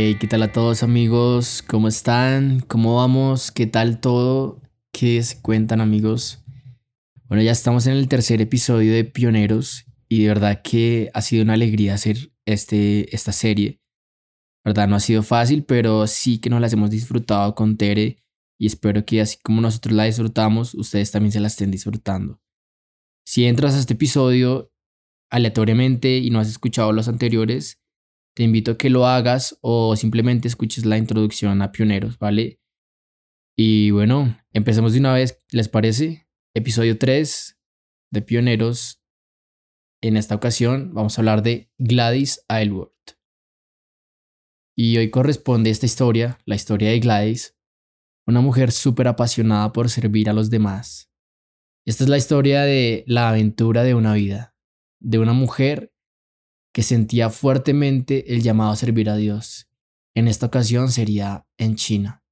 Hey, ¿qué tal a todos amigos? ¿Cómo están? ¿Cómo vamos? ¿Qué tal todo? ¿Qué se cuentan amigos? Bueno, ya estamos en el tercer episodio de Pioneros y de verdad que ha sido una alegría hacer este, esta serie. ¿Verdad? No ha sido fácil, pero sí que nos las hemos disfrutado con Tere y espero que así como nosotros la disfrutamos, ustedes también se la estén disfrutando. Si entras a este episodio aleatoriamente y no has escuchado los anteriores, te invito a que lo hagas o simplemente escuches la introducción a Pioneros, ¿vale? Y bueno, empecemos de una vez, ¿les parece? Episodio 3 de Pioneros. En esta ocasión vamos a hablar de Gladys Aylward. Y hoy corresponde esta historia, la historia de Gladys, una mujer súper apasionada por servir a los demás. Esta es la historia de la aventura de una vida, de una mujer que sentía fuertemente el llamado a servir a Dios. En esta ocasión sería en China.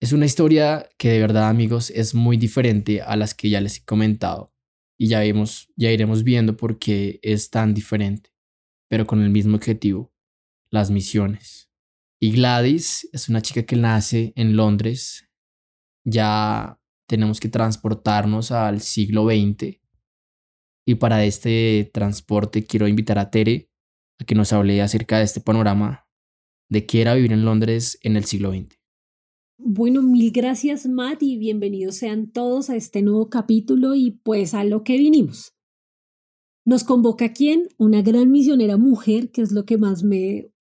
Es una historia que de verdad amigos es muy diferente a las que ya les he comentado y ya, vemos, ya iremos viendo por qué es tan diferente, pero con el mismo objetivo, las misiones. Y Gladys es una chica que nace en Londres. Ya tenemos que transportarnos al siglo XX. Y para este transporte quiero invitar a Tere a que nos hable acerca de este panorama de qué era vivir en Londres en el siglo XX. Bueno, mil gracias Matt y bienvenidos sean todos a este nuevo capítulo y pues a lo que vinimos. Nos convoca quién? Una gran misionera mujer, que es lo que más me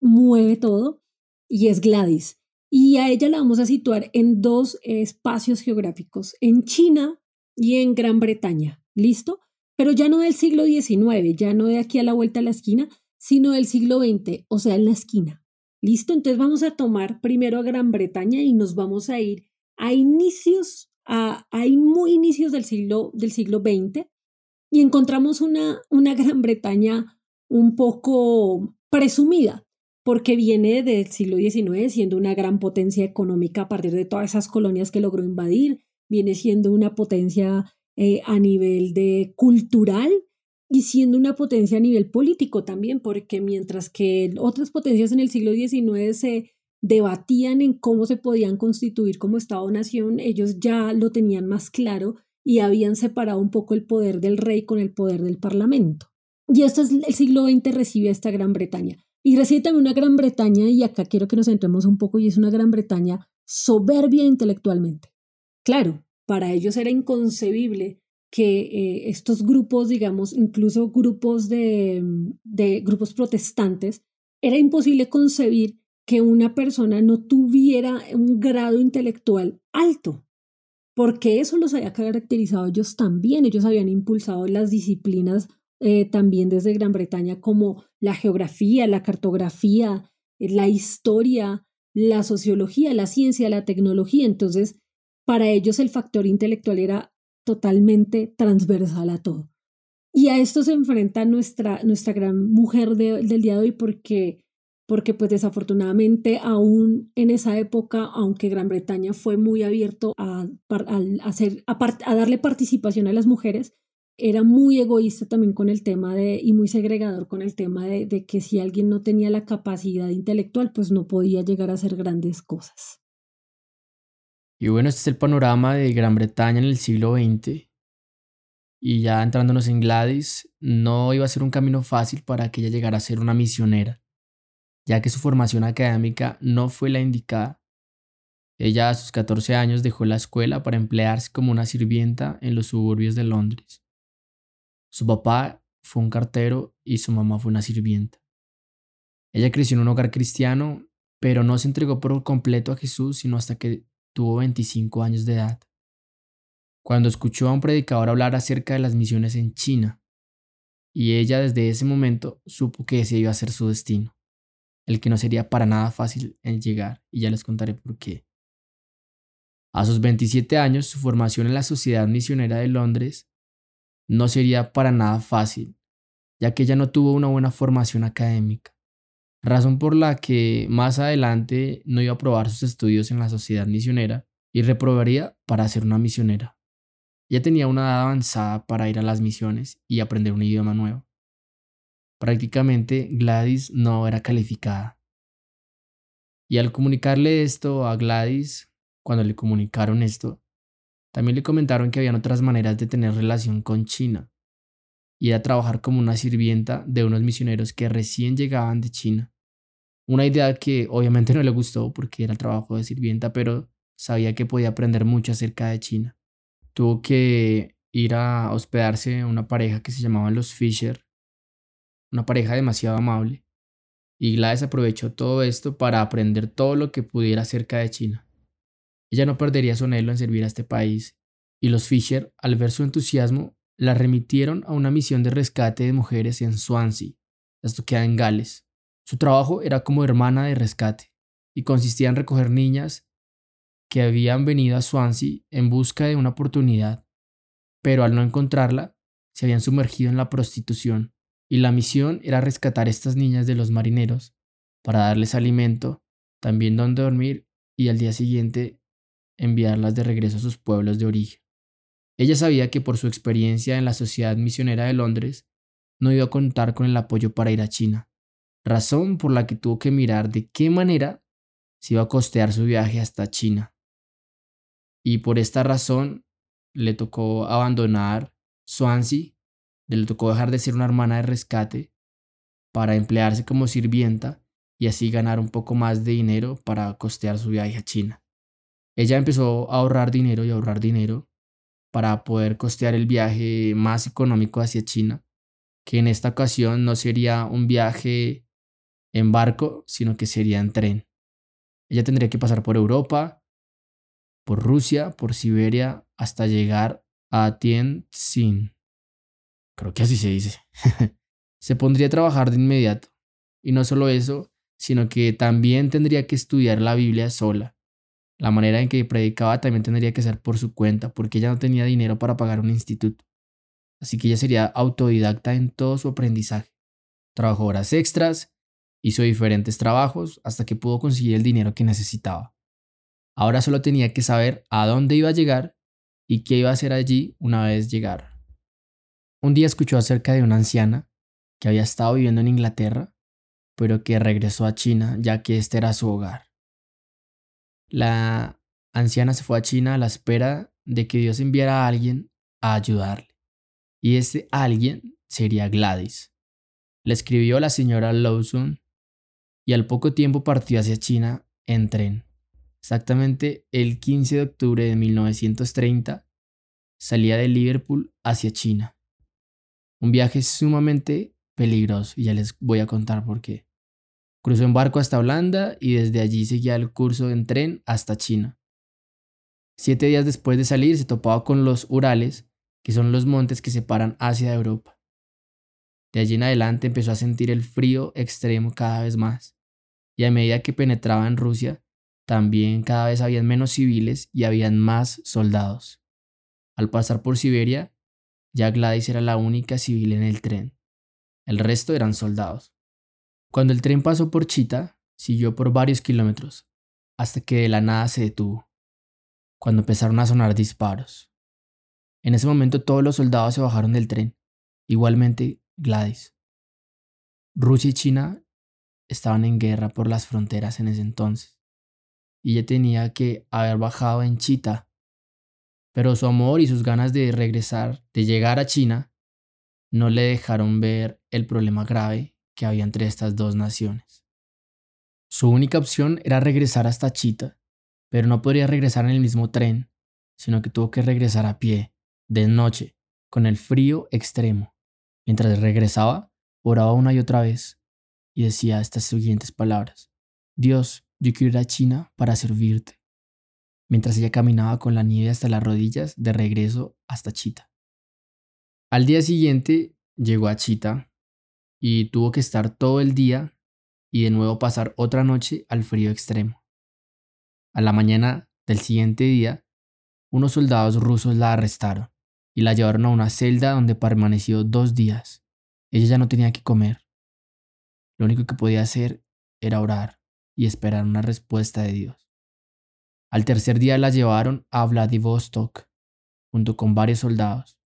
mueve todo, y es Gladys. Y a ella la vamos a situar en dos espacios geográficos, en China y en Gran Bretaña. ¿Listo? Pero ya no del siglo XIX, ya no de aquí a la vuelta a la esquina, sino del siglo XX, o sea, en la esquina. ¿Listo? Entonces vamos a tomar primero a Gran Bretaña y nos vamos a ir a inicios, a, a muy inicios del siglo, del siglo XX y encontramos una, una Gran Bretaña un poco presumida, porque viene del siglo XIX siendo una gran potencia económica a partir de todas esas colonias que logró invadir, viene siendo una potencia eh, a nivel de cultural y siendo una potencia a nivel político también, porque mientras que otras potencias en el siglo XIX se debatían en cómo se podían constituir como Estado-nación, ellos ya lo tenían más claro y habían separado un poco el poder del rey con el poder del parlamento. Y esto es el siglo XX recibe esta Gran Bretaña. Y recibe también una Gran Bretaña, y acá quiero que nos centremos un poco, y es una Gran Bretaña soberbia intelectualmente. Claro, para ellos era inconcebible que eh, estos grupos, digamos, incluso grupos de, de grupos protestantes, era imposible concebir que una persona no tuviera un grado intelectual alto, porque eso los había caracterizado ellos también, ellos habían impulsado las disciplinas eh, también desde Gran Bretaña como la geografía, la cartografía, la historia, la sociología, la ciencia, la tecnología. Entonces, para ellos el factor intelectual era totalmente transversal a todo. Y a esto se enfrenta nuestra, nuestra gran mujer del día de hoy porque, porque pues desafortunadamente aún en esa época, aunque Gran Bretaña fue muy abierto a, hacer, a darle participación a las mujeres, era muy egoísta también con el tema de, y muy segregador con el tema de, de, que si alguien no tenía la capacidad intelectual, pues no podía llegar a hacer grandes cosas. Y bueno, este es el panorama de Gran Bretaña en el siglo XX. Y ya entrándonos en Gladys, no iba a ser un camino fácil para que ella llegara a ser una misionera, ya que su formación académica no fue la indicada. Ella a sus 14 años dejó la escuela para emplearse como una sirvienta en los suburbios de Londres. Su papá fue un cartero y su mamá fue una sirvienta. Ella creció en un hogar cristiano, pero no se entregó por completo a Jesús sino hasta que tuvo 25 años de edad. Cuando escuchó a un predicador hablar acerca de las misiones en China, y ella desde ese momento supo que ese iba a ser su destino, el que no sería para nada fácil en llegar, y ya les contaré por qué. A sus 27 años, su formación en la Sociedad Misionera de Londres no sería para nada fácil, ya que ella no tuvo una buena formación académica, razón por la que más adelante no iba a probar sus estudios en la sociedad misionera y reprobaría para ser una misionera. Ella tenía una edad avanzada para ir a las misiones y aprender un idioma nuevo. Prácticamente Gladys no era calificada. Y al comunicarle esto a Gladys, cuando le comunicaron esto, también le comentaron que habían otras maneras de tener relación con China, y era trabajar como una sirvienta de unos misioneros que recién llegaban de China. Una idea que obviamente no le gustó porque era trabajo de sirvienta, pero sabía que podía aprender mucho acerca de China. Tuvo que ir a hospedarse una pareja que se llamaban los Fisher, una pareja demasiado amable, y Gladys aprovechó todo esto para aprender todo lo que pudiera acerca de China. Ella no perdería su anhelo en servir a este país, y los Fisher, al ver su entusiasmo, la remitieron a una misión de rescate de mujeres en Swansea, esto queda en Gales. Su trabajo era como hermana de rescate, y consistía en recoger niñas que habían venido a Swansea en busca de una oportunidad, pero al no encontrarla, se habían sumergido en la prostitución, y la misión era rescatar a estas niñas de los marineros para darles alimento, también donde dormir y al día siguiente enviarlas de regreso a sus pueblos de origen. Ella sabía que por su experiencia en la Sociedad Misionera de Londres no iba a contar con el apoyo para ir a China, razón por la que tuvo que mirar de qué manera se iba a costear su viaje hasta China. Y por esta razón le tocó abandonar Swansea, le tocó dejar de ser una hermana de rescate para emplearse como sirvienta y así ganar un poco más de dinero para costear su viaje a China. Ella empezó a ahorrar dinero y ahorrar dinero para poder costear el viaje más económico hacia China, que en esta ocasión no sería un viaje en barco, sino que sería en tren. Ella tendría que pasar por Europa, por Rusia, por Siberia, hasta llegar a Tianjin. Creo que así se dice. se pondría a trabajar de inmediato. Y no solo eso, sino que también tendría que estudiar la Biblia sola. La manera en que predicaba también tendría que ser por su cuenta, porque ella no tenía dinero para pagar un instituto. Así que ella sería autodidacta en todo su aprendizaje. Trabajó horas extras, hizo diferentes trabajos hasta que pudo conseguir el dinero que necesitaba. Ahora solo tenía que saber a dónde iba a llegar y qué iba a hacer allí una vez llegara. Un día escuchó acerca de una anciana que había estado viviendo en Inglaterra, pero que regresó a China ya que este era su hogar. La anciana se fue a China a la espera de que Dios enviara a alguien a ayudarle. Y ese alguien sería Gladys. Le escribió la señora Lawson y al poco tiempo partió hacia China en tren. Exactamente el 15 de octubre de 1930 salía de Liverpool hacia China. Un viaje sumamente peligroso y ya les voy a contar por qué. Cruzó en barco hasta Holanda y desde allí seguía el curso en tren hasta China. Siete días después de salir se topaba con los Urales, que son los montes que separan Asia de Europa. De allí en adelante empezó a sentir el frío extremo cada vez más, y a medida que penetraba en Rusia, también cada vez habían menos civiles y habían más soldados. Al pasar por Siberia, ya Gladys era la única civil en el tren. El resto eran soldados. Cuando el tren pasó por Chita, siguió por varios kilómetros, hasta que de la nada se detuvo, cuando empezaron a sonar disparos. En ese momento todos los soldados se bajaron del tren, igualmente Gladys. Rusia y China estaban en guerra por las fronteras en ese entonces y ella tenía que haber bajado en Chita. Pero su amor y sus ganas de regresar, de llegar a China, no le dejaron ver el problema grave que había entre estas dos naciones. Su única opción era regresar hasta Chita, pero no podría regresar en el mismo tren, sino que tuvo que regresar a pie, de noche, con el frío extremo. Mientras regresaba, oraba una y otra vez y decía estas siguientes palabras. Dios, yo quiero ir a China para servirte. Mientras ella caminaba con la nieve hasta las rodillas de regreso hasta Chita. Al día siguiente llegó a Chita y tuvo que estar todo el día y de nuevo pasar otra noche al frío extremo. A la mañana del siguiente día, unos soldados rusos la arrestaron y la llevaron a una celda donde permaneció dos días. Ella ya no tenía que comer. Lo único que podía hacer era orar y esperar una respuesta de Dios. Al tercer día la llevaron a Vladivostok junto con varios soldados.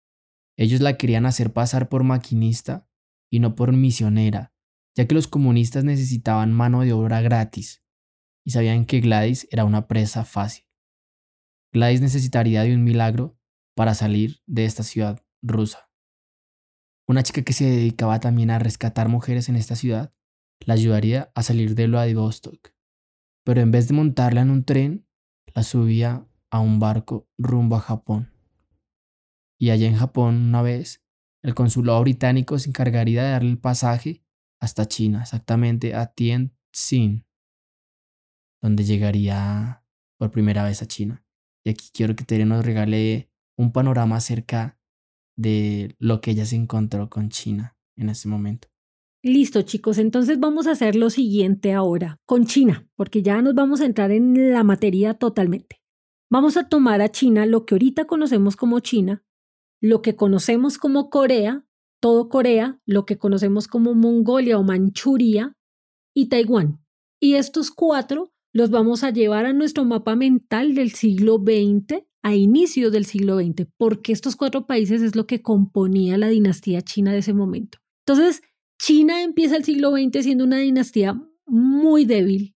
Ellos la querían hacer pasar por maquinista y no por misionera, ya que los comunistas necesitaban mano de obra gratis y sabían que Gladys era una presa fácil. Gladys necesitaría de un milagro para salir de esta ciudad rusa. Una chica que se dedicaba también a rescatar mujeres en esta ciudad la ayudaría a salir de Vladivostok, pero en vez de montarla en un tren, la subía a un barco rumbo a Japón. Y allá en Japón, una vez, consulado británico se encargaría de darle el pasaje hasta China, exactamente a Tianjin, donde llegaría por primera vez a China. Y aquí quiero que Tere nos regale un panorama acerca de lo que ella se encontró con China en ese momento. Listo, chicos, entonces vamos a hacer lo siguiente ahora con China, porque ya nos vamos a entrar en la materia totalmente. Vamos a tomar a China lo que ahorita conocemos como China, lo que conocemos como Corea, todo Corea, lo que conocemos como Mongolia o Manchuria y Taiwán. Y estos cuatro los vamos a llevar a nuestro mapa mental del siglo XX a inicio del siglo XX, porque estos cuatro países es lo que componía la dinastía china de ese momento. Entonces, China empieza el siglo XX siendo una dinastía muy débil,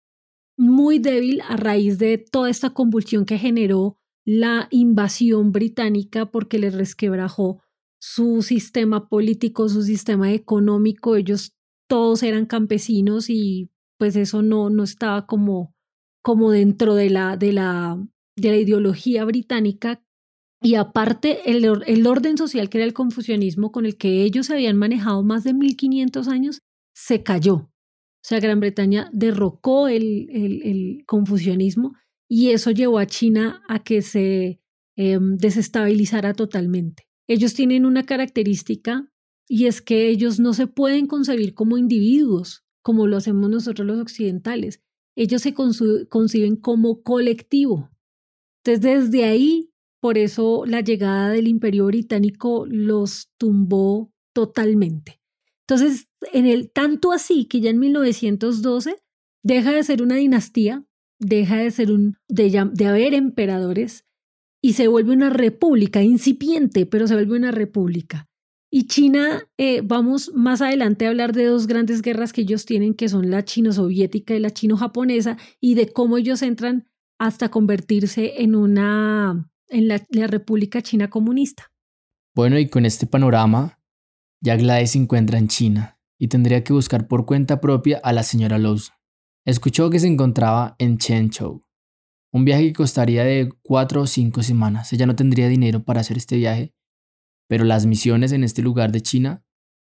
muy débil a raíz de toda esta convulsión que generó la invasión británica porque les resquebrajó su sistema político, su sistema económico. Ellos todos eran campesinos y pues eso no, no estaba como, como dentro de la, de la de la ideología británica y aparte el, el, orden social que era el confucianismo con el que ellos habían manejado más de 1500 años se cayó. O sea, Gran Bretaña derrocó el, el, el confucianismo y eso llevó a China a que se em, desestabilizara totalmente. Ellos tienen una característica y es que ellos no se pueden concebir como individuos, como lo hacemos nosotros los occidentales. Ellos se conciben como colectivo. Entonces, desde ahí, por eso la llegada del imperio británico los tumbó totalmente. Entonces, en el tanto así que ya en 1912 deja de ser una dinastía, deja de ser un de, de haber emperadores y se vuelve una república incipiente, pero se vuelve una república. Y China, eh, vamos más adelante a hablar de dos grandes guerras que ellos tienen, que son la chino-soviética y la chino-japonesa, y de cómo ellos entran hasta convertirse en una en la, República China comunista. Bueno, y con este panorama, ya Gladys se encuentra en China y tendría que buscar por cuenta propia a la señora Lawson. Escuchó que se encontraba en Chenzhou, un viaje que costaría de cuatro o cinco semanas. Ella no tendría dinero para hacer este viaje, pero las misiones en este lugar de China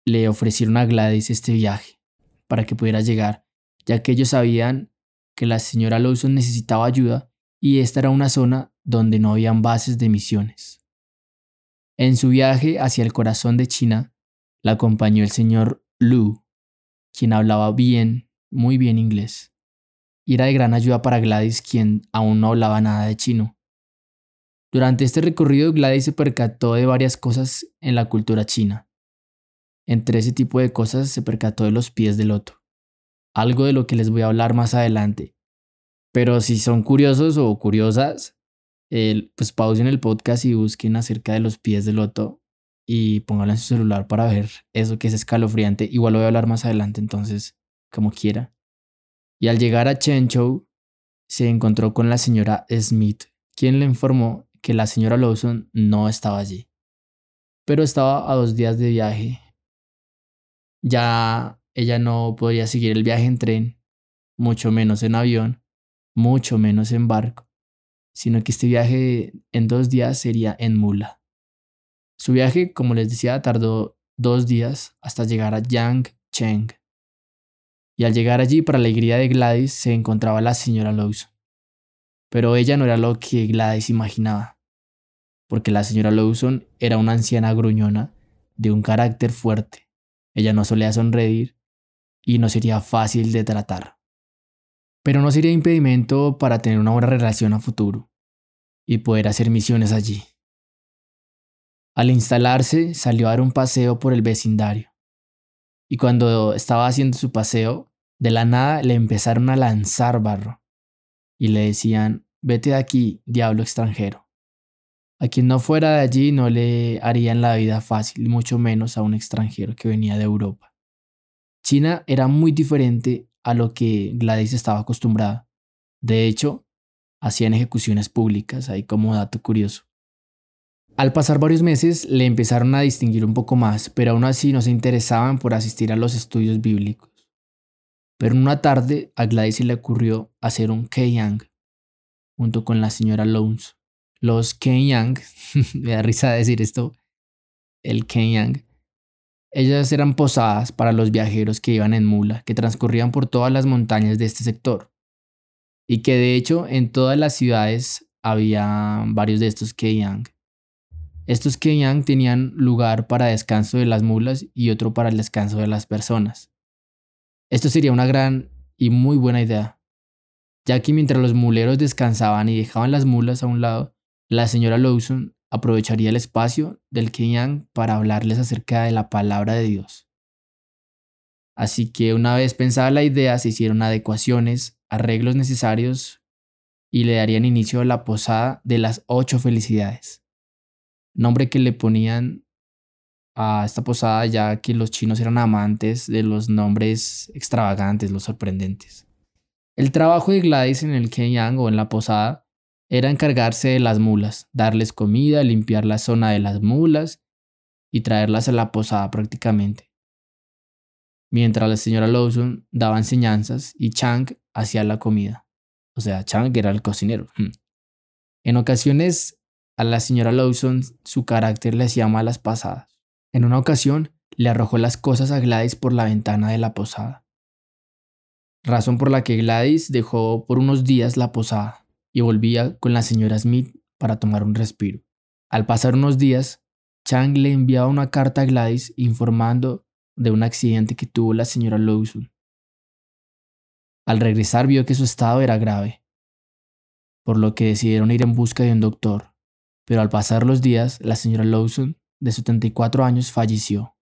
le ofrecieron a Gladys este viaje para que pudiera llegar, ya que ellos sabían que la señora Lawson necesitaba ayuda y esta era una zona donde no habían bases de misiones. En su viaje hacia el corazón de China, la acompañó el señor Lu, quien hablaba bien, muy bien inglés, y era de gran ayuda para Gladys, quien aún no hablaba nada de chino. Durante este recorrido, Gladys se percató de varias cosas en la cultura china. Entre ese tipo de cosas se percató de los pies de loto algo de lo que les voy a hablar más adelante. Pero si son curiosos o curiosas, pues pausen el podcast y busquen acerca de los pies del loto y pónganlo en su celular para ver eso que es escalofriante. Igual lo voy a hablar más adelante, entonces, como quiera. Y al llegar a Chenchou, se encontró con la señora Smith, quien le informó que la señora Lawson no estaba allí, pero estaba a dos días de viaje. Ya ella no podía seguir el viaje en tren, mucho menos en avión, mucho menos en barco, sino que este viaje en dos días sería en mula. Su viaje, como les decía, tardó dos días hasta llegar a Yangcheng. Y al llegar allí, para alegría de Gladys, se encontraba la señora Lawson. Pero ella no era lo que Gladys imaginaba, porque la señora Lawson era una anciana gruñona de un carácter fuerte. Ella no solía sonreír y no sería fácil de tratar. Pero no sería impedimento para tener una buena relación a futuro y poder hacer misiones allí. Al instalarse, salió a dar un paseo por el vecindario. Y cuando estaba haciendo su paseo, de la nada le empezaron a lanzar barro. Y le decían, vete de aquí, diablo extranjero. A quien no fuera de allí no le harían la vida fácil, mucho menos a un extranjero que venía de Europa. China era muy diferente a lo que Gladys estaba acostumbrada. De hecho, hacían ejecuciones públicas, ahí como dato curioso. Al pasar varios meses le empezaron a distinguir un poco más, pero aún así no se interesaban por asistir a los estudios bíblicos. Pero una tarde a Gladys se le ocurrió hacer un Keiyang junto con la señora Lowndes. Los Keiyang, me da risa decir esto, el Keiyang, ellas eran posadas para los viajeros que iban en mula, que transcurrían por todas las montañas de este sector. Y que de hecho en todas las ciudades había varios de estos Keiyang. Estos Keiyang tenían lugar para descanso de las mulas y otro para el descanso de las personas. Esto sería una gran y muy buena idea, ya que mientras los muleros descansaban y dejaban las mulas a un lado, la señora Lawson aprovecharía el espacio del Kenyang para hablarles acerca de la palabra de Dios. Así que una vez pensada la idea, se hicieron adecuaciones, arreglos necesarios y le darían inicio a la posada de las ocho felicidades, nombre que le ponían a esta posada ya que los chinos eran amantes de los nombres extravagantes, los sorprendentes. El trabajo de Gladys en el Kenyang o en la posada era encargarse de las mulas, darles comida, limpiar la zona de las mulas y traerlas a la posada prácticamente. Mientras la señora Lawson daba enseñanzas y Chang hacía la comida. O sea, Chang era el cocinero. Hmm. En ocasiones a la señora Lawson su carácter le hacía malas pasadas. En una ocasión le arrojó las cosas a Gladys por la ventana de la posada. Razón por la que Gladys dejó por unos días la posada y volvía con la señora Smith para tomar un respiro. Al pasar unos días, Chang le enviaba una carta a Gladys informando de un accidente que tuvo la señora Lawson. Al regresar vio que su estado era grave, por lo que decidieron ir en busca de un doctor, pero al pasar los días, la señora Lawson, de 74 años, falleció.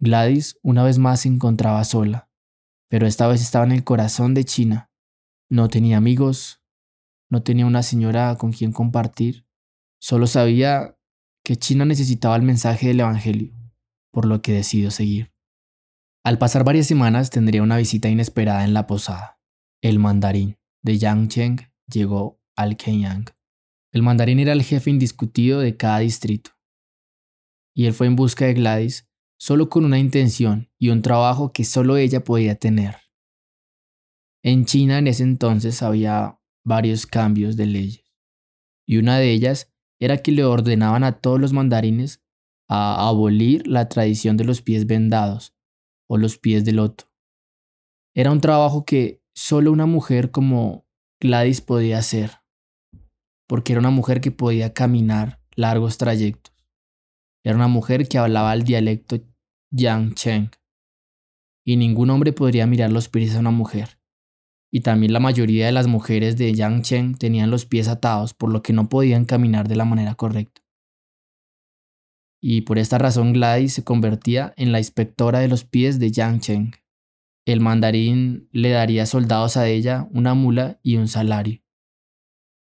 Gladys una vez más se encontraba sola, pero esta vez estaba en el corazón de China. No tenía amigos, no tenía una señora con quien compartir, solo sabía que China necesitaba el mensaje del Evangelio, por lo que decidió seguir. Al pasar varias semanas tendría una visita inesperada en la posada. El mandarín de Yang Cheng llegó al Kenyang. El mandarín era el jefe indiscutido de cada distrito. Y él fue en busca de Gladys solo con una intención y un trabajo que solo ella podía tener. En China en ese entonces había varios cambios de leyes. Y una de ellas era que le ordenaban a todos los mandarines a abolir la tradición de los pies vendados o los pies de loto. Era un trabajo que solo una mujer como Gladys podía hacer, porque era una mujer que podía caminar largos trayectos. Era una mujer que hablaba el dialecto Yang Cheng, y ningún hombre podría mirar los pies a una mujer y también la mayoría de las mujeres de Yangcheng tenían los pies atados, por lo que no podían caminar de la manera correcta. Y por esta razón Gladys se convertía en la inspectora de los pies de Yangcheng. El mandarín le daría soldados a ella, una mula y un salario.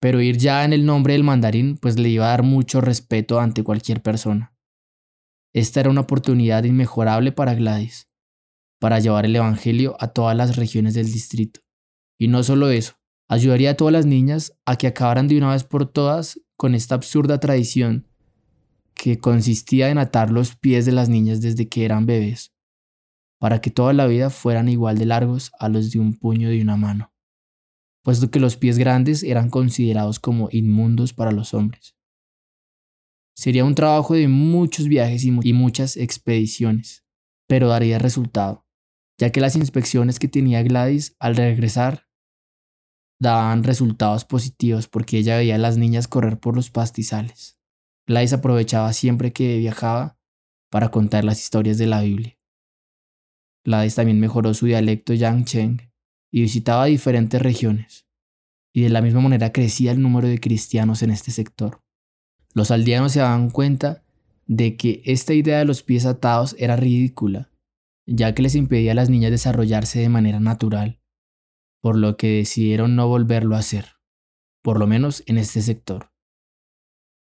Pero ir ya en el nombre del mandarín pues le iba a dar mucho respeto ante cualquier persona. Esta era una oportunidad inmejorable para Gladys, para llevar el Evangelio a todas las regiones del distrito. Y no solo eso, ayudaría a todas las niñas a que acabaran de una vez por todas con esta absurda tradición que consistía en atar los pies de las niñas desde que eran bebés, para que toda la vida fueran igual de largos a los de un puño de una mano, puesto que los pies grandes eran considerados como inmundos para los hombres. Sería un trabajo de muchos viajes y, muchas expediciones, pero daría resultado, ya que las inspecciones que tenía Gladys al regresar daban resultados positivos porque ella veía a las niñas correr por los pastizales. Gladys aprovechaba siempre que viajaba para contar las historias de la Biblia. Gladys también mejoró su dialecto Yangcheng y visitaba diferentes regiones, y de la misma manera crecía el número de cristianos en este sector. Los aldeanos se daban cuenta de que esta idea de los pies atados era ridícula, ya que les impedía a las niñas desarrollarse de manera natural por lo que decidieron no volverlo a hacer, por lo menos en este sector.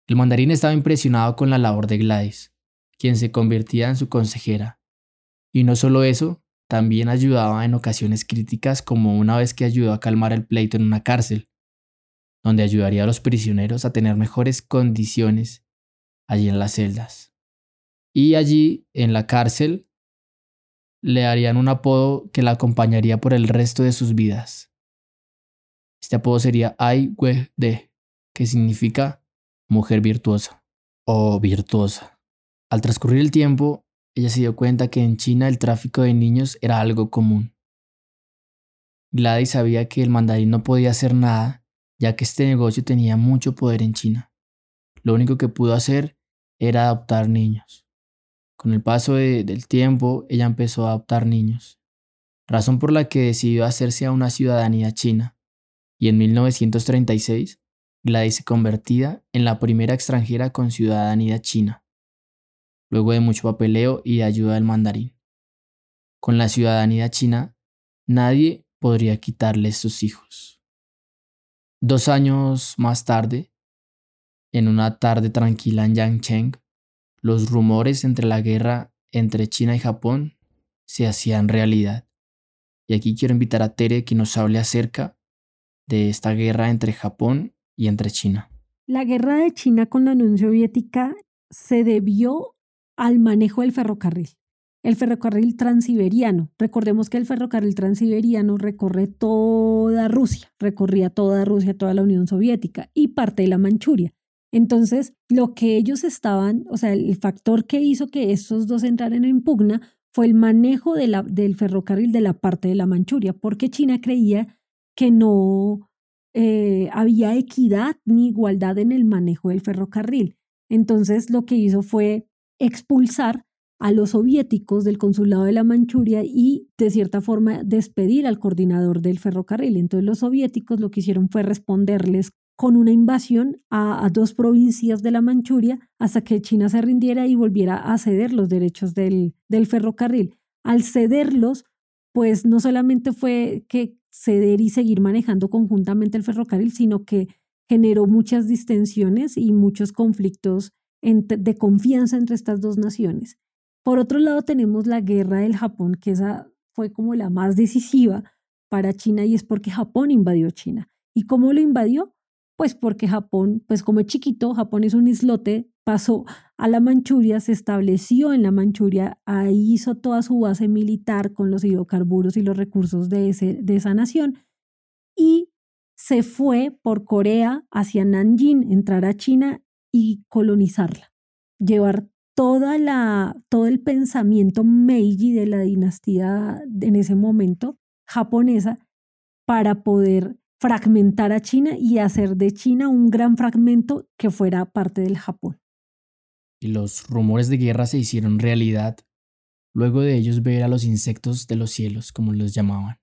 El mandarín estaba impresionado con la labor de Gladys, quien se convertía en su consejera. Y no solo eso, también ayudaba en ocasiones críticas como una vez que ayudó a calmar el pleito en una cárcel, donde ayudaría a los prisioneros a tener mejores condiciones allí en las celdas. Y allí, en la cárcel, le harían un apodo que la acompañaría por el resto de sus vidas. Este apodo sería Ai We De, que significa mujer virtuosa o virtuosa. Al transcurrir el tiempo, ella se dio cuenta que en China el tráfico de niños era algo común. Gladys sabía que el mandarín no podía hacer nada, ya que este negocio tenía mucho poder en China. Lo único que pudo hacer era adoptar niños. Con el paso del tiempo, ella empezó a adoptar niños, razón por la que decidió hacerse a una ciudadanía china, y en 1936 Gladys se convertía en la primera extranjera con ciudadanía china, luego de mucho papeleo y ayuda del mandarín. Con la ciudadanía china, nadie podría quitarle sus hijos. Dos años más tarde, en una tarde tranquila en Yangcheng, los rumores entre la guerra entre China y Japón se hacían realidad. Y aquí quiero invitar a Tere que nos hable acerca de esta guerra entre Japón y entre China. La guerra de China con la Unión Soviética se debió al manejo del ferrocarril. El ferrocarril transiberiano. Recordemos que el ferrocarril transiberiano recorre toda Rusia, recorría toda Rusia, toda la Unión Soviética y parte de la Manchuria. Entonces, lo que ellos estaban, o sea, el factor que hizo que estos dos entraran en pugna fue el manejo de la, del ferrocarril de la parte de la Manchuria, porque China creía que no eh, había equidad ni igualdad en el manejo del ferrocarril. Entonces, lo que hizo fue expulsar a los soviéticos del consulado de la Manchuria y de cierta forma despedir al coordinador del ferrocarril. Entonces los soviéticos lo que hicieron fue responderles con una invasión a, dos provincias de la Manchuria hasta que China se rindiera y volviera a ceder los derechos del, del ferrocarril. Al cederlos, pues no solamente fue que ceder y seguir manejando conjuntamente el ferrocarril, sino que generó muchas distensiones y muchos conflictos de confianza entre estas dos naciones. Por otro lado, tenemos la guerra del Japón, que esa fue como la más decisiva para China y es porque Japón invadió China. ¿Y cómo lo invadió? Pues porque Japón, pues como es chiquito, Japón es un islote, pasó a la Manchuria, se estableció en la Manchuria, ahí hizo toda su base militar con los hidrocarburos y los recursos de, ese, de esa nación y se fue por Corea hacia Nanjing, entrar a China y colonizarla, llevar toda la, todo el pensamiento Meiji de la dinastía en ese momento japonesa para poder fragmentar a China y hacer de China un gran fragmento que fuera parte del Japón. Y los rumores de guerra se hicieron realidad luego de ellos ver a los insectos de los cielos, como los llamaban,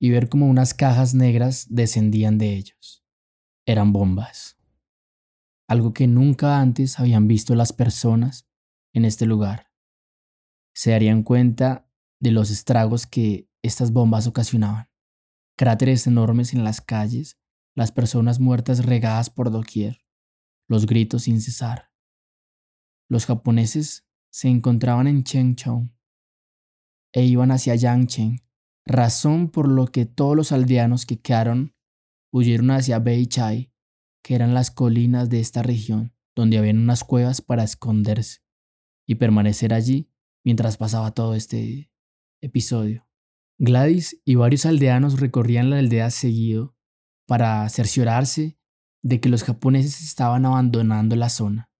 y ver como unas cajas negras descendían de ellos. Eran bombas. Algo que nunca antes habían visto las personas en este lugar. Se darían cuenta de los estragos que estas bombas ocasionaban cráteres enormes en las calles, las personas muertas regadas por doquier, los gritos sin cesar. Los japoneses se encontraban en Chengchou e iban hacia Yangcheng, razón por lo que todos los aldeanos que quedaron huyeron hacia Beichai, que eran las colinas de esta región, donde habían unas cuevas para esconderse y permanecer allí mientras pasaba todo este episodio. Gladys y varios aldeanos recorrían la aldea seguido para cerciorarse de que los japoneses estaban abandonando la zona.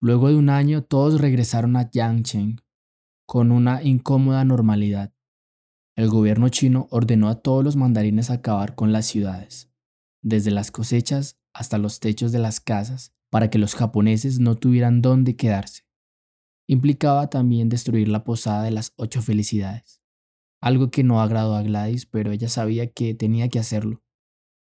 Luego de un año todos regresaron a Yangcheng con una incómoda normalidad. El gobierno chino ordenó a todos los mandarines acabar con las ciudades, desde las cosechas hasta los techos de las casas, para que los japoneses no tuvieran dónde quedarse. Implicaba también destruir la posada de las ocho felicidades algo que no agradó a Gladys, pero ella sabía que tenía que hacerlo.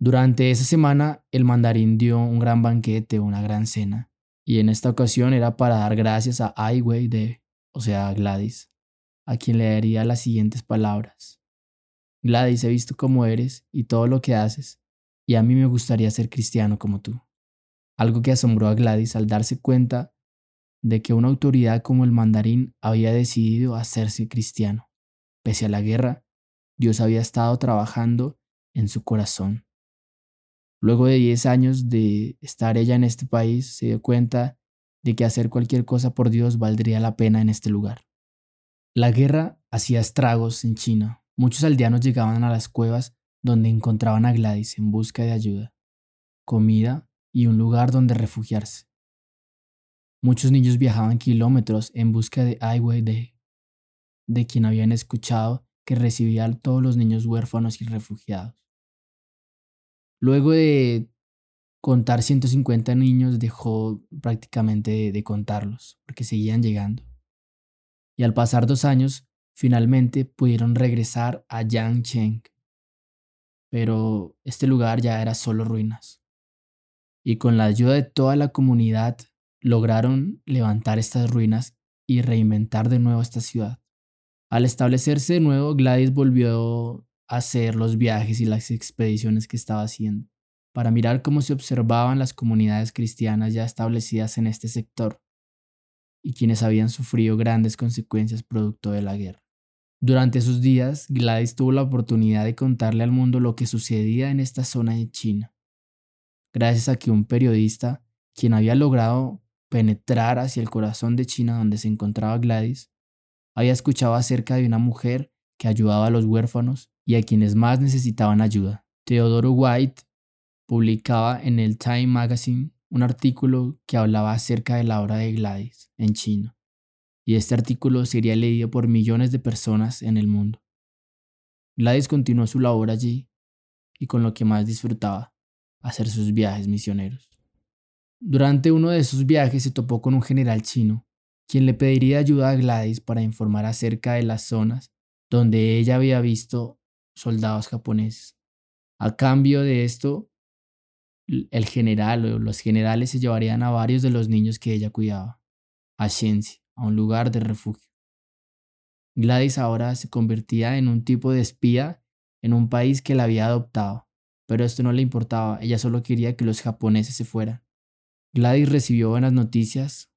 Durante esa semana, el mandarín dio un gran banquete, una gran cena, y en esta ocasión era para dar gracias a Ai Wei de, o sea, a Gladys, a quien le daría las siguientes palabras. Gladys, he visto cómo eres y todo lo que haces, y a mí me gustaría ser cristiano como tú. algo que asombró a Gladys al darse cuenta de que una autoridad como el mandarín había decidido hacerse cristiano. Pese a la guerra, Dios había estado trabajando en su corazón. Luego de 10 años de estar ella en este país, se dio cuenta de que hacer cualquier cosa por Dios valdría la pena en este lugar. La guerra hacía estragos en China. Muchos aldeanos llegaban a las cuevas donde encontraban a Gladys en busca de ayuda, comida y un lugar donde refugiarse. Muchos niños viajaban kilómetros en busca de Ai Weiwei, de quien habían escuchado que recibía a todos los niños huérfanos y refugiados. Luego de contar 150 niños, dejó prácticamente de, contarlos, porque seguían llegando. Y al pasar dos años, finalmente pudieron regresar a Yangcheng. Pero este lugar ya era solo ruinas. Y con la ayuda de toda la comunidad, lograron levantar estas ruinas y reinventar de nuevo esta ciudad. Al establecerse de nuevo, Gladys volvió hacer los viajes y las expediciones que estaba haciendo, para mirar cómo se observaban las comunidades cristianas ya establecidas en este sector y quienes habían sufrido grandes consecuencias producto de la guerra. Durante esos días, Gladys tuvo la oportunidad de contarle al mundo lo que sucedía en esta zona de China, gracias a que un periodista, quien había logrado penetrar hacia el corazón de China donde se encontraba Gladys, había escuchado acerca de una mujer que ayudaba a los huérfanos y a quienes más necesitaban ayuda. Teodoro White publicaba en el Time Magazine un artículo que hablaba acerca de la obra de Gladys en chino, y este artículo sería leído por millones de personas en el mundo. Gladys continuó su labor allí y con lo que más disfrutaba, hacer sus viajes misioneros. Durante uno de esos viajes se topó con un general chino, quien le pediría ayuda a Gladys para informar acerca de las zonas donde ella había visto soldados japoneses. A cambio de esto, el general o los generales se llevarían a varios de los niños que ella cuidaba, a Shenzi, a un lugar de refugio. Gladys ahora se convertía en un tipo de espía en un país que la había adoptado, pero esto no le importaba, ella solo quería que los japoneses se fueran. Gladys recibió buenas noticias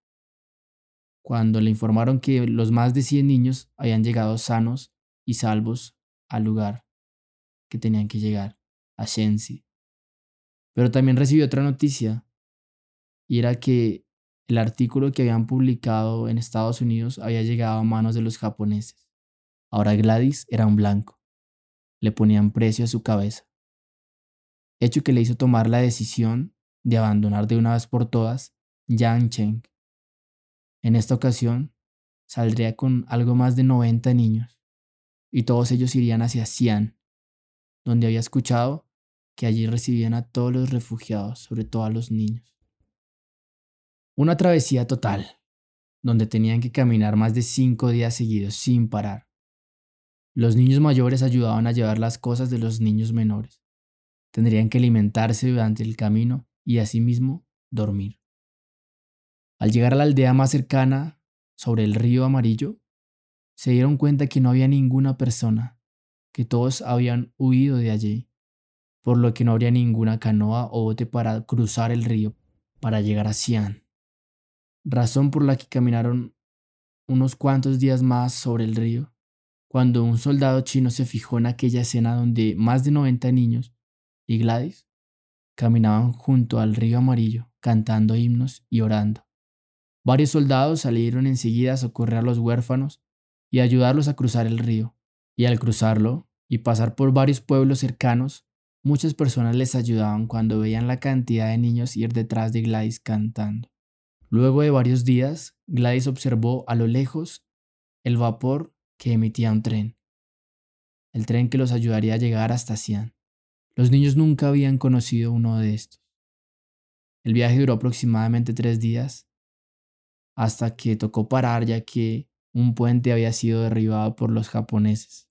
cuando le informaron que los más de 100 niños habían llegado sanos y salvos al lugar que tenían que llegar, a Shenzi. Pero también recibió otra noticia, y era que el artículo que habían publicado en Estados Unidos había llegado a manos de los japoneses. Ahora Gladys era un blanco. Le ponían precio a su cabeza. Hecho que le hizo tomar la decisión de abandonar de una vez por todas Yangcheng. En esta ocasión, saldría con algo más de 90 niños y todos ellos irían hacia Xi'an, donde había escuchado que allí recibían a todos los refugiados, sobre todo a los niños. Una travesía total, donde tenían que caminar más de cinco días seguidos sin parar. Los niños mayores ayudaban a llevar las cosas de los niños menores. Tendrían que alimentarse durante el camino y asimismo dormir. Al llegar a la aldea más cercana, sobre el río amarillo, se dieron cuenta que no había ninguna persona, que todos habían huido de allí, por lo que no habría ninguna canoa o bote para cruzar el río para llegar a Xi'an, razón por la que caminaron unos cuantos días más sobre el río, cuando un soldado chino se fijó en aquella escena donde más de 90 niños y Gladys caminaban junto al río amarillo, cantando himnos y orando. Varios soldados salieron enseguida a socorrer a los huérfanos y ayudarlos a cruzar el río. Y al cruzarlo y pasar por varios pueblos cercanos, muchas personas les ayudaban cuando veían la cantidad de niños ir detrás de Gladys cantando. Luego de varios días, Gladys observó a lo lejos el vapor que emitía un tren, el tren que los ayudaría a llegar hasta Xi'an. Los niños nunca habían conocido uno de estos. El viaje duró aproximadamente tres días, hasta que tocó parar ya que un puente había sido derribado por los japoneses.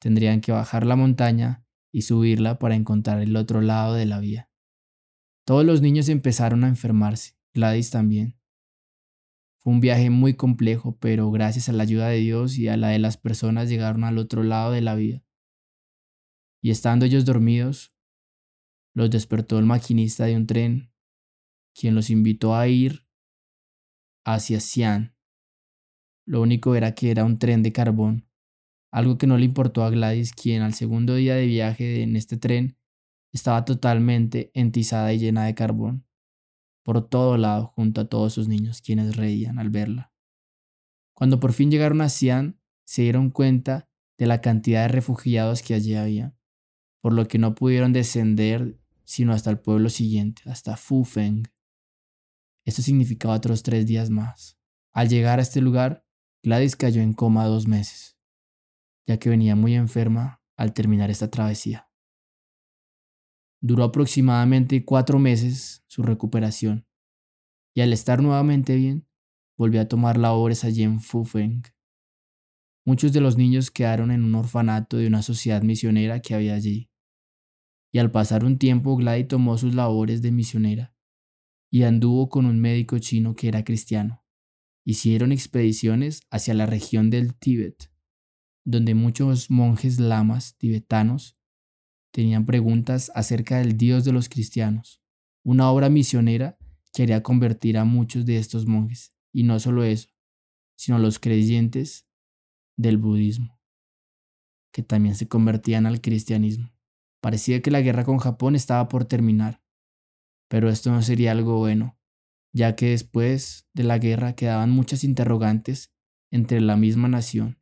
Tendrían que bajar la montaña y subirla para encontrar el otro lado de la vía. Todos los niños empezaron a enfermarse, Gladys también. Fue un viaje muy complejo, pero gracias a la ayuda de Dios y a la de las personas llegaron al otro lado de la vía. Y estando ellos dormidos, los despertó el maquinista de un tren, quien los invitó a ir hacia Xi'an. Lo único era que era un tren de carbón, algo que no le importó a Gladys, quien al segundo día de viaje en este tren estaba totalmente entizada y llena de carbón, por todo lado junto a todos sus niños, quienes reían al verla. Cuando por fin llegaron a Xi'an, se dieron cuenta de la cantidad de refugiados que allí había, por lo que no pudieron descender sino hasta el pueblo siguiente, hasta Fufeng. Esto significaba otros tres días más. Al llegar a este lugar, Gladys cayó en coma dos meses, ya que venía muy enferma al terminar esta travesía. Duró aproximadamente cuatro meses su recuperación, y al estar nuevamente bien, volvió a tomar labores allí en Fufeng. Muchos de los niños quedaron en un orfanato de una sociedad misionera que había allí. Y al pasar un tiempo, Gladys tomó sus labores de misionera y anduvo con un médico chino que era cristiano. Hicieron expediciones hacia la región del Tíbet, donde muchos monjes lamas tibetanos tenían preguntas acerca del Dios de los cristianos, una obra misionera que haría convertir a muchos de estos monjes, y no solo eso, sino a los creyentes del budismo, que también se convertían al cristianismo. Parecía que la guerra con Japón estaba por terminar, pero esto no sería algo bueno, ya que después de la guerra quedaban muchas interrogantes entre la misma nación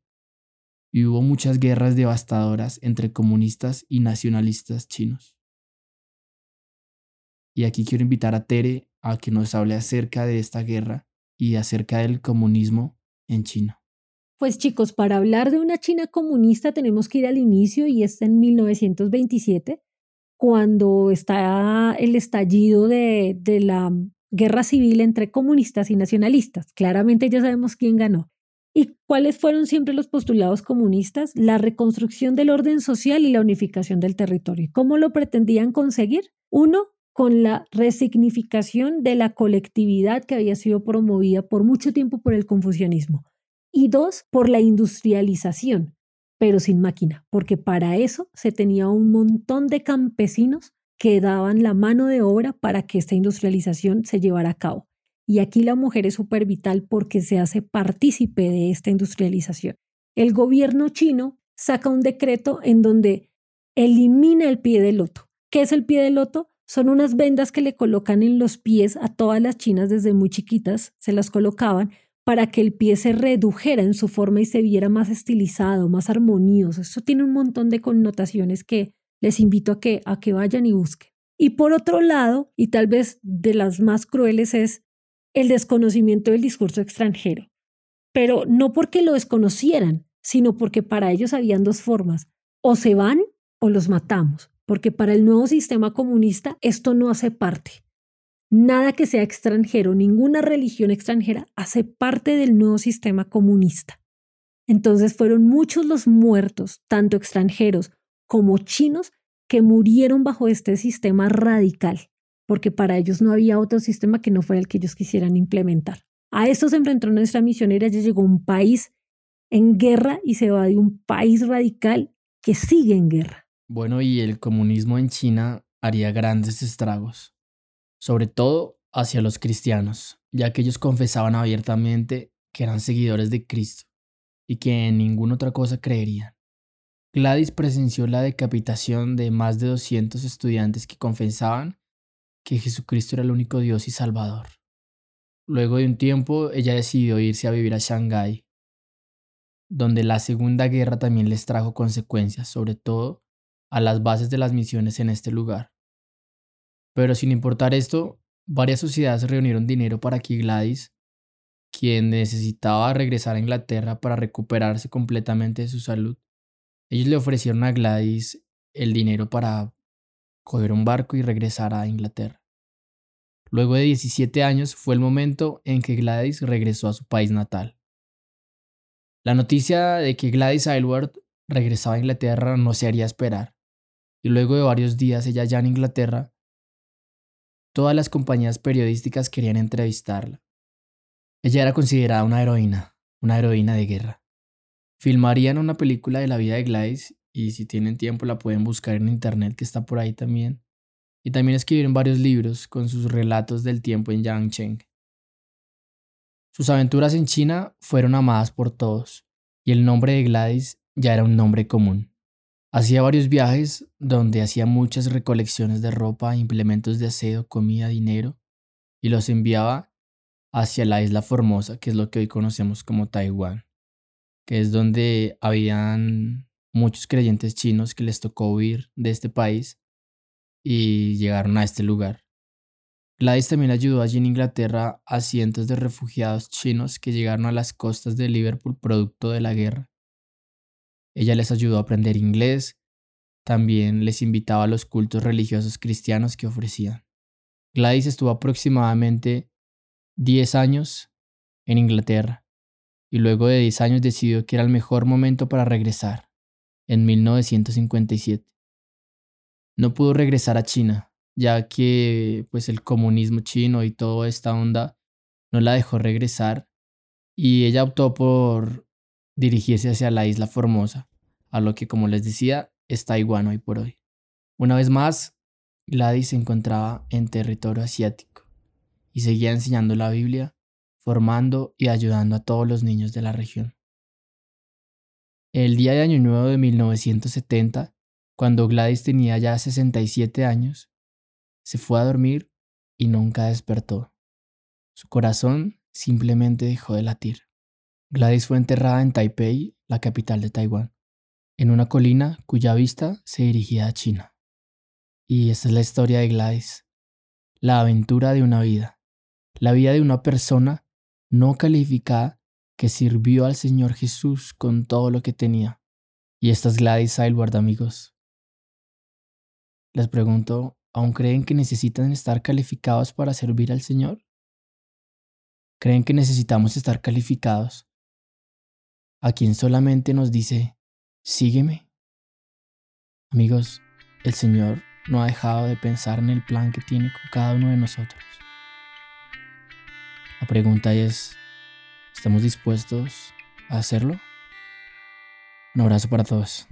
y hubo muchas guerras devastadoras entre comunistas y nacionalistas chinos. Y aquí quiero invitar a Tere a que nos hable acerca de esta guerra y acerca del comunismo en China. Pues chicos, para hablar de una China comunista tenemos que ir al inicio y es en 1927, cuando está el estallido de, de la guerra civil entre comunistas y nacionalistas. Claramente ya sabemos quién ganó. ¿Y cuáles fueron siempre los postulados comunistas? La reconstrucción del orden social y la unificación del territorio. ¿Cómo lo pretendían conseguir? Uno, con la resignificación de la colectividad que había sido promovida por mucho tiempo por el confucianismo. Y dos, por la industrialización, pero sin máquina, porque para eso se tenía un montón de campesinos que daban la mano de obra para que esta industrialización se llevara a cabo. Y aquí la mujer es súper vital porque se hace partícipe de esta industrialización. El gobierno chino saca un decreto en donde elimina el pie de loto. ¿Qué es el pie de loto? Son unas vendas que le colocan en los pies a todas las chinas desde muy chiquitas, se las colocaban para que el pie se redujera en su forma y se viera más estilizado, más armonioso. Eso tiene un montón de connotaciones que les invito a que, a que vayan y busquen. Y por otro lado, y tal vez de las más crueles, es el desconocimiento del discurso extranjero. Pero no porque lo desconocieran, sino porque para ellos habían dos formas. O se van o los matamos, porque para el nuevo sistema comunista esto no hace parte. Nada que sea extranjero, ninguna religión extranjera hace parte del nuevo sistema comunista. Entonces fueron muchos los muertos, tanto extranjeros como chinos, que murieron bajo este sistema radical porque para ellos no había otro sistema que no fuera el que ellos quisieran implementar. A esto se enfrentó nuestra misionera, ya llegó un país en guerra y se va de un país radical que sigue en guerra. Bueno, y el comunismo en China haría grandes estragos, sobre todo hacia los cristianos, ya que ellos confesaban abiertamente que eran seguidores de Cristo y que en ninguna otra cosa creerían. Gladys presenció la decapitación de más de 200 estudiantes que confesaban que Jesucristo era el único Dios y Salvador. Luego de un tiempo, ella decidió irse a vivir a Shanghái, donde la Segunda Guerra también les trajo consecuencias, sobre todo a las bases de las misiones en este lugar. Pero sin importar esto, varias sociedades reunieron dinero para que Gladys, quien necesitaba regresar a Inglaterra para recuperarse completamente de su salud, ellos le ofrecieron a Gladys el dinero para coger un barco y regresar a Inglaterra. Luego de 17 años fue el momento en que Gladys regresó a su país natal. La noticia de que Gladys Aylward regresaba a Inglaterra no se haría esperar, y luego de varios días ella ya en Inglaterra, todas las compañías periodísticas querían entrevistarla. Ella era considerada una heroína, una heroína de guerra. Filmarían una película de la vida de Gladys y si tienen tiempo la pueden buscar en internet que está por ahí también. Y también escribieron varios libros con sus relatos del tiempo en Yangcheng. Sus aventuras en China fueron amadas por todos, y el nombre de Gladys ya era un nombre común. Hacía varios viajes donde hacía muchas recolecciones de ropa, implementos de aseo, comida, dinero, y los enviaba hacia la isla Formosa, que es lo que hoy conocemos como Taiwán, que es donde habían muchos creyentes chinos que les tocó huir de este país y llegaron a este lugar. Gladys también ayudó allí en Inglaterra a cientos de refugiados chinos que llegaron a las costas de Liverpool producto de la guerra. Ella les ayudó a aprender inglés, también les invitaba a los cultos religiosos cristianos que ofrecían. Gladys estuvo aproximadamente 10 años en Inglaterra y luego de 10 años decidió que era el mejor momento para regresar, en 1957. No pudo regresar a China, ya que pues el comunismo chino y toda esta onda no la dejó regresar y ella optó por dirigirse hacia la isla Formosa, a lo que como les decía es Taiwán hoy por hoy. Una vez más, Gladys se encontraba en territorio asiático y seguía enseñando la Biblia, formando y ayudando a todos los niños de la región. El día de Año Nuevo de 1970, cuando Gladys tenía ya 67 años, se fue a dormir y nunca despertó. Su corazón simplemente dejó de latir. Gladys fue enterrada en Taipei, la capital de Taiwán, en una colina cuya vista se dirigía a China. Y esta es la historia de Gladys, la aventura de una vida la vida de una persona no calificada que sirvió al Señor Jesús con todo lo que tenía. Y esta es Gladys Aylward, amigos. Les pregunto, ¿aún creen que necesitan estar calificados para servir al Señor? ¿Creen que necesitamos estar calificados? A quien solamente nos dice, sígueme. Amigos, el Señor no ha dejado de pensar en el plan que tiene con cada uno de nosotros. La pregunta es, ¿estamos dispuestos a hacerlo? Un abrazo para todos.